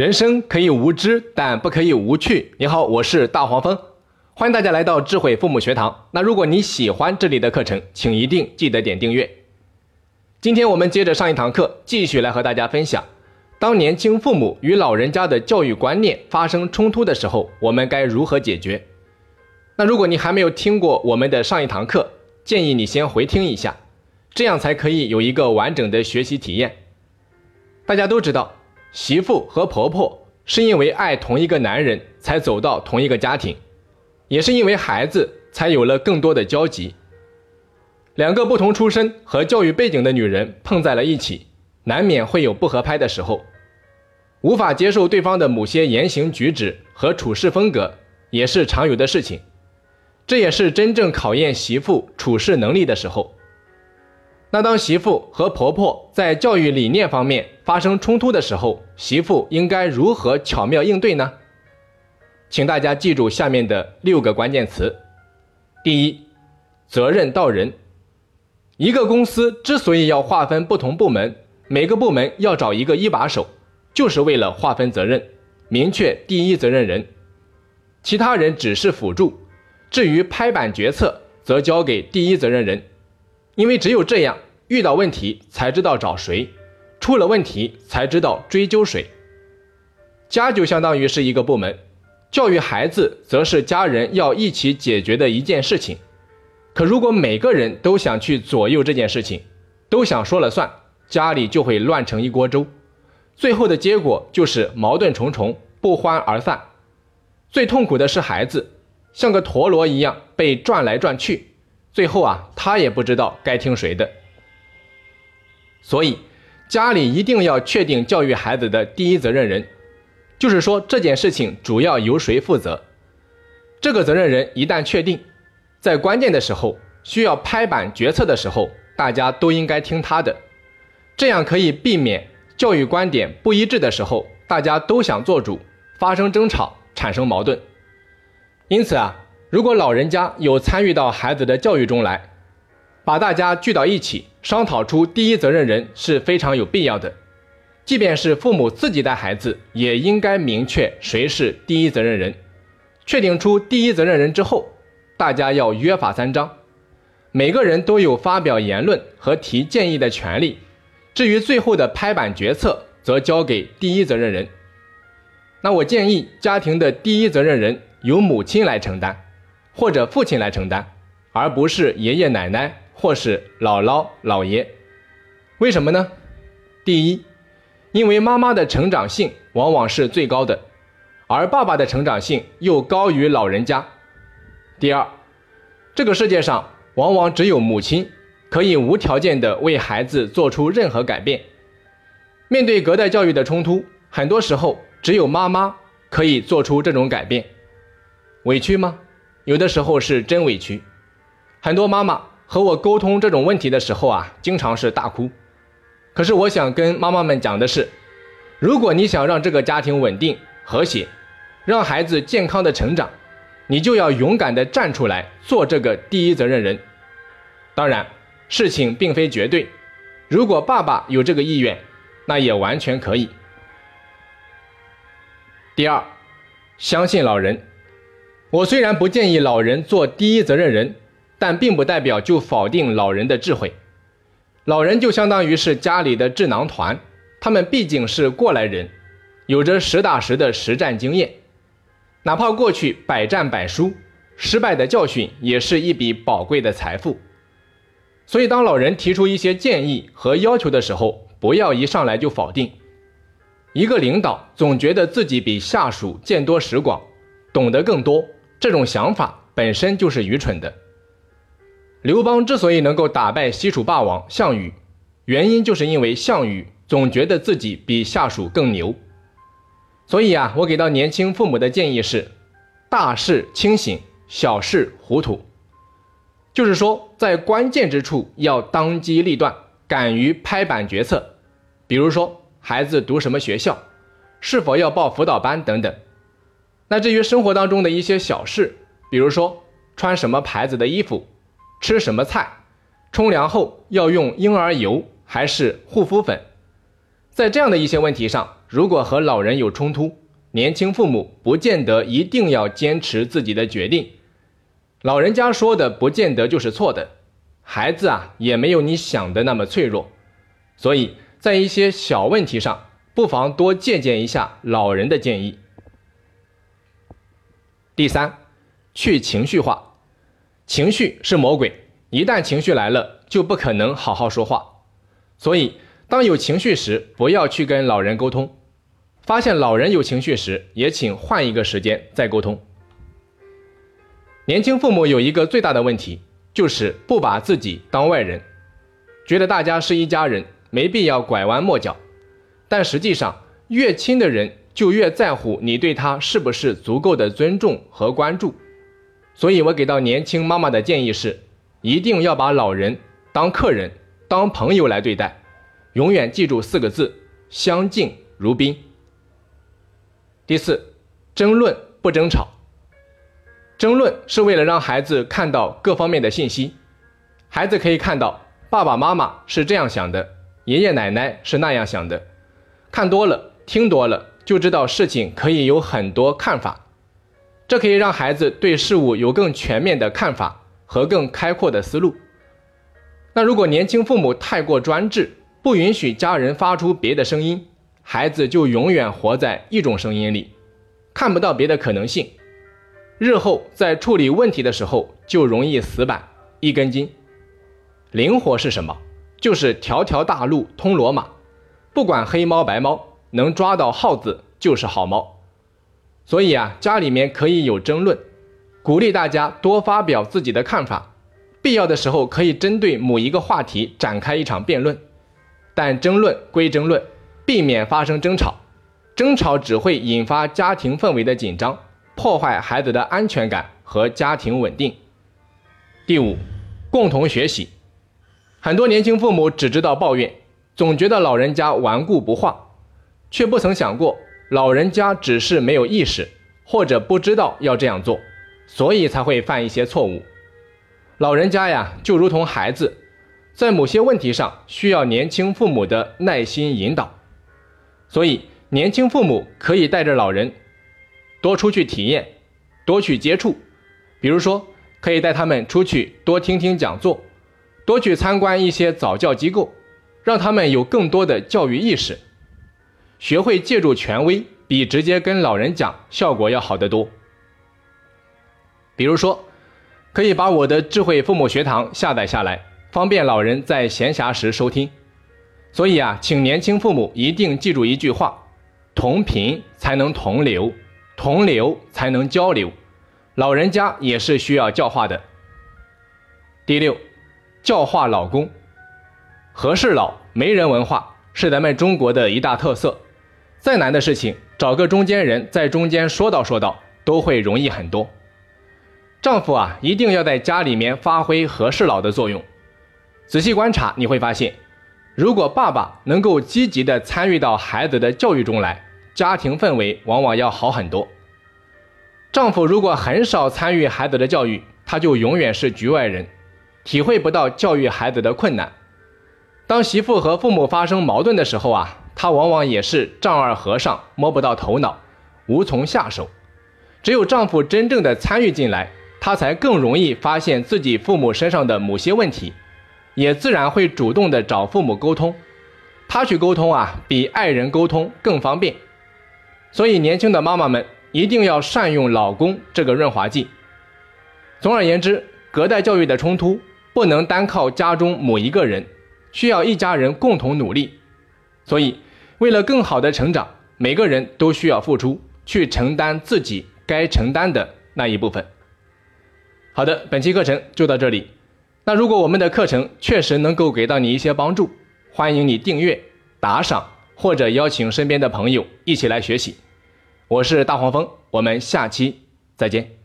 人生可以无知，但不可以无趣。你好，我是大黄蜂，欢迎大家来到智慧父母学堂。那如果你喜欢这里的课程，请一定记得点订阅。今天我们接着上一堂课，继续来和大家分享，当年轻父母与老人家的教育观念发生冲突的时候，我们该如何解决？那如果你还没有听过我们的上一堂课，建议你先回听一下，这样才可以有一个完整的学习体验。大家都知道。媳妇和婆婆是因为爱同一个男人才走到同一个家庭，也是因为孩子才有了更多的交集。两个不同出身和教育背景的女人碰在了一起，难免会有不合拍的时候，无法接受对方的某些言行举止和处事风格，也是常有的事情。这也是真正考验媳妇处事能力的时候。那当媳妇和婆婆在教育理念方面发生冲突的时候，媳妇应该如何巧妙应对呢？请大家记住下面的六个关键词：第一，责任到人。一个公司之所以要划分不同部门，每个部门要找一个一把手，就是为了划分责任，明确第一责任人，其他人只是辅助。至于拍板决策，则交给第一责任人。因为只有这样，遇到问题才知道找谁，出了问题才知道追究谁。家就相当于是一个部门，教育孩子则是家人要一起解决的一件事情。可如果每个人都想去左右这件事情，都想说了算，家里就会乱成一锅粥，最后的结果就是矛盾重重，不欢而散。最痛苦的是孩子，像个陀螺一样被转来转去。最后啊，他也不知道该听谁的，所以家里一定要确定教育孩子的第一责任人，就是说这件事情主要由谁负责。这个责任人一旦确定，在关键的时候需要拍板决策的时候，大家都应该听他的，这样可以避免教育观点不一致的时候，大家都想做主，发生争吵，产生矛盾。因此啊。如果老人家有参与到孩子的教育中来，把大家聚到一起商讨出第一责任人是非常有必要的。即便是父母自己带孩子，也应该明确谁是第一责任人。确定出第一责任人之后，大家要约法三章，每个人都有发表言论和提建议的权利。至于最后的拍板决策，则交给第一责任人。那我建议家庭的第一责任人由母亲来承担。或者父亲来承担，而不是爷爷奶奶或是姥姥姥爷。为什么呢？第一，因为妈妈的成长性往往是最高的，而爸爸的成长性又高于老人家。第二，这个世界上往往只有母亲可以无条件的为孩子做出任何改变。面对隔代教育的冲突，很多时候只有妈妈可以做出这种改变。委屈吗？有的时候是真委屈，很多妈妈和我沟通这种问题的时候啊，经常是大哭。可是我想跟妈妈们讲的是，如果你想让这个家庭稳定和谐，让孩子健康的成长，你就要勇敢的站出来做这个第一责任人。当然，事情并非绝对，如果爸爸有这个意愿，那也完全可以。第二，相信老人。我虽然不建议老人做第一责任人，但并不代表就否定老人的智慧。老人就相当于是家里的智囊团，他们毕竟是过来人，有着实打实的实战经验。哪怕过去百战百输，失败的教训也是一笔宝贵的财富。所以，当老人提出一些建议和要求的时候，不要一上来就否定。一个领导总觉得自己比下属见多识广，懂得更多。这种想法本身就是愚蠢的。刘邦之所以能够打败西楚霸王项羽，原因就是因为项羽总觉得自己比下属更牛。所以啊，我给到年轻父母的建议是：大事清醒，小事糊涂。就是说，在关键之处要当机立断，敢于拍板决策。比如说，孩子读什么学校，是否要报辅导班等等。那至于生活当中的一些小事，比如说穿什么牌子的衣服，吃什么菜，冲凉后要用婴儿油还是护肤粉，在这样的一些问题上，如果和老人有冲突，年轻父母不见得一定要坚持自己的决定，老人家说的不见得就是错的。孩子啊，也没有你想的那么脆弱，所以在一些小问题上，不妨多借鉴一下老人的建议。第三，去情绪化，情绪是魔鬼，一旦情绪来了，就不可能好好说话。所以，当有情绪时，不要去跟老人沟通。发现老人有情绪时，也请换一个时间再沟通。年轻父母有一个最大的问题，就是不把自己当外人，觉得大家是一家人，没必要拐弯抹角。但实际上，越亲的人就越在乎你对他是不是足够的尊重和关注。所以我给到年轻妈妈的建议是，一定要把老人当客人、当朋友来对待，永远记住四个字：相敬如宾。第四，争论不争吵。争论是为了让孩子看到各方面的信息，孩子可以看到爸爸妈妈是这样想的，爷爷奶奶是那样想的。看多了，听多了，就知道事情可以有很多看法。这可以让孩子对事物有更全面的看法和更开阔的思路。那如果年轻父母太过专制，不允许家人发出别的声音。孩子就永远活在一种声音里，看不到别的可能性。日后在处理问题的时候就容易死板一根筋。灵活是什么？就是条条大路通罗马，不管黑猫白猫，能抓到耗子就是好猫。所以啊，家里面可以有争论，鼓励大家多发表自己的看法，必要的时候可以针对某一个话题展开一场辩论。但争论归争论。避免发生争吵，争吵只会引发家庭氛围的紧张，破坏孩子的安全感和家庭稳定。第五，共同学习。很多年轻父母只知道抱怨，总觉得老人家顽固不化，却不曾想过老人家只是没有意识或者不知道要这样做，所以才会犯一些错误。老人家呀，就如同孩子，在某些问题上需要年轻父母的耐心引导。所以，年轻父母可以带着老人多出去体验，多去接触。比如说，可以带他们出去多听听讲座，多去参观一些早教机构，让他们有更多的教育意识。学会借助权威，比直接跟老人讲效果要好得多。比如说，可以把我的智慧父母学堂下载下来，方便老人在闲暇时收听。所以啊，请年轻父母一定记住一句话：同频才能同流，同流才能交流。老人家也是需要教化的。第六，教化老公，和事佬、没人文化是咱们中国的一大特色。再难的事情，找个中间人在中间说道说道，都会容易很多。丈夫啊，一定要在家里面发挥和事佬的作用。仔细观察，你会发现。如果爸爸能够积极地参与到孩子的教育中来，家庭氛围往往要好很多。丈夫如果很少参与孩子的教育，他就永远是局外人，体会不到教育孩子的困难。当媳妇和父母发生矛盾的时候啊，他往往也是丈二和尚摸不到头脑，无从下手。只有丈夫真正的参与进来，她才更容易发现自己父母身上的某些问题。也自然会主动的找父母沟通，他去沟通啊，比爱人沟通更方便。所以，年轻的妈妈们一定要善用老公这个润滑剂。总而言之，隔代教育的冲突不能单靠家中某一个人，需要一家人共同努力。所以，为了更好的成长，每个人都需要付出，去承担自己该承担的那一部分。好的，本期课程就到这里。那如果我们的课程确实能够给到你一些帮助，欢迎你订阅、打赏或者邀请身边的朋友一起来学习。我是大黄蜂，我们下期再见。